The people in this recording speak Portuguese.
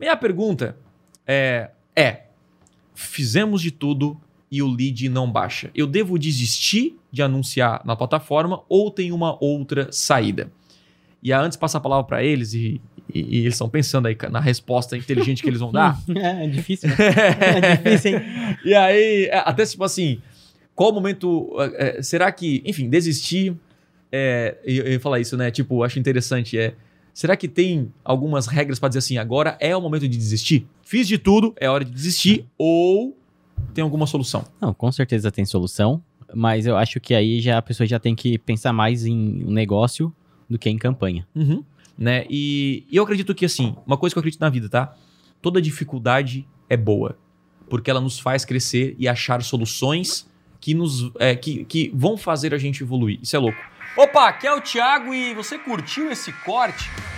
Minha pergunta é, é: fizemos de tudo e o lead não baixa. Eu devo desistir de anunciar na plataforma ou tem uma outra saída? E antes passar a palavra para eles e, e, e, eles estão pensando aí na resposta inteligente que eles vão dar. é, é difícil. Né? é difícil, hein? E aí, é, até tipo assim, qual o momento. É, será que, enfim, desistir. É, eu ia falar isso, né? Tipo, acho interessante. É, será que tem algumas regras para dizer assim, agora é o momento de desistir? Fiz de tudo, é hora de desistir, ou tem alguma solução? Não, com certeza tem solução, mas eu acho que aí já a pessoa já tem que pensar mais em um negócio do que em campanha. Uhum. Né? E, e eu acredito que, assim, uma coisa que eu acredito na vida, tá? Toda dificuldade é boa, porque ela nos faz crescer e achar soluções que, nos, é, que, que vão fazer a gente evoluir. Isso é louco. Opa, aqui é o Thiago e você curtiu esse corte?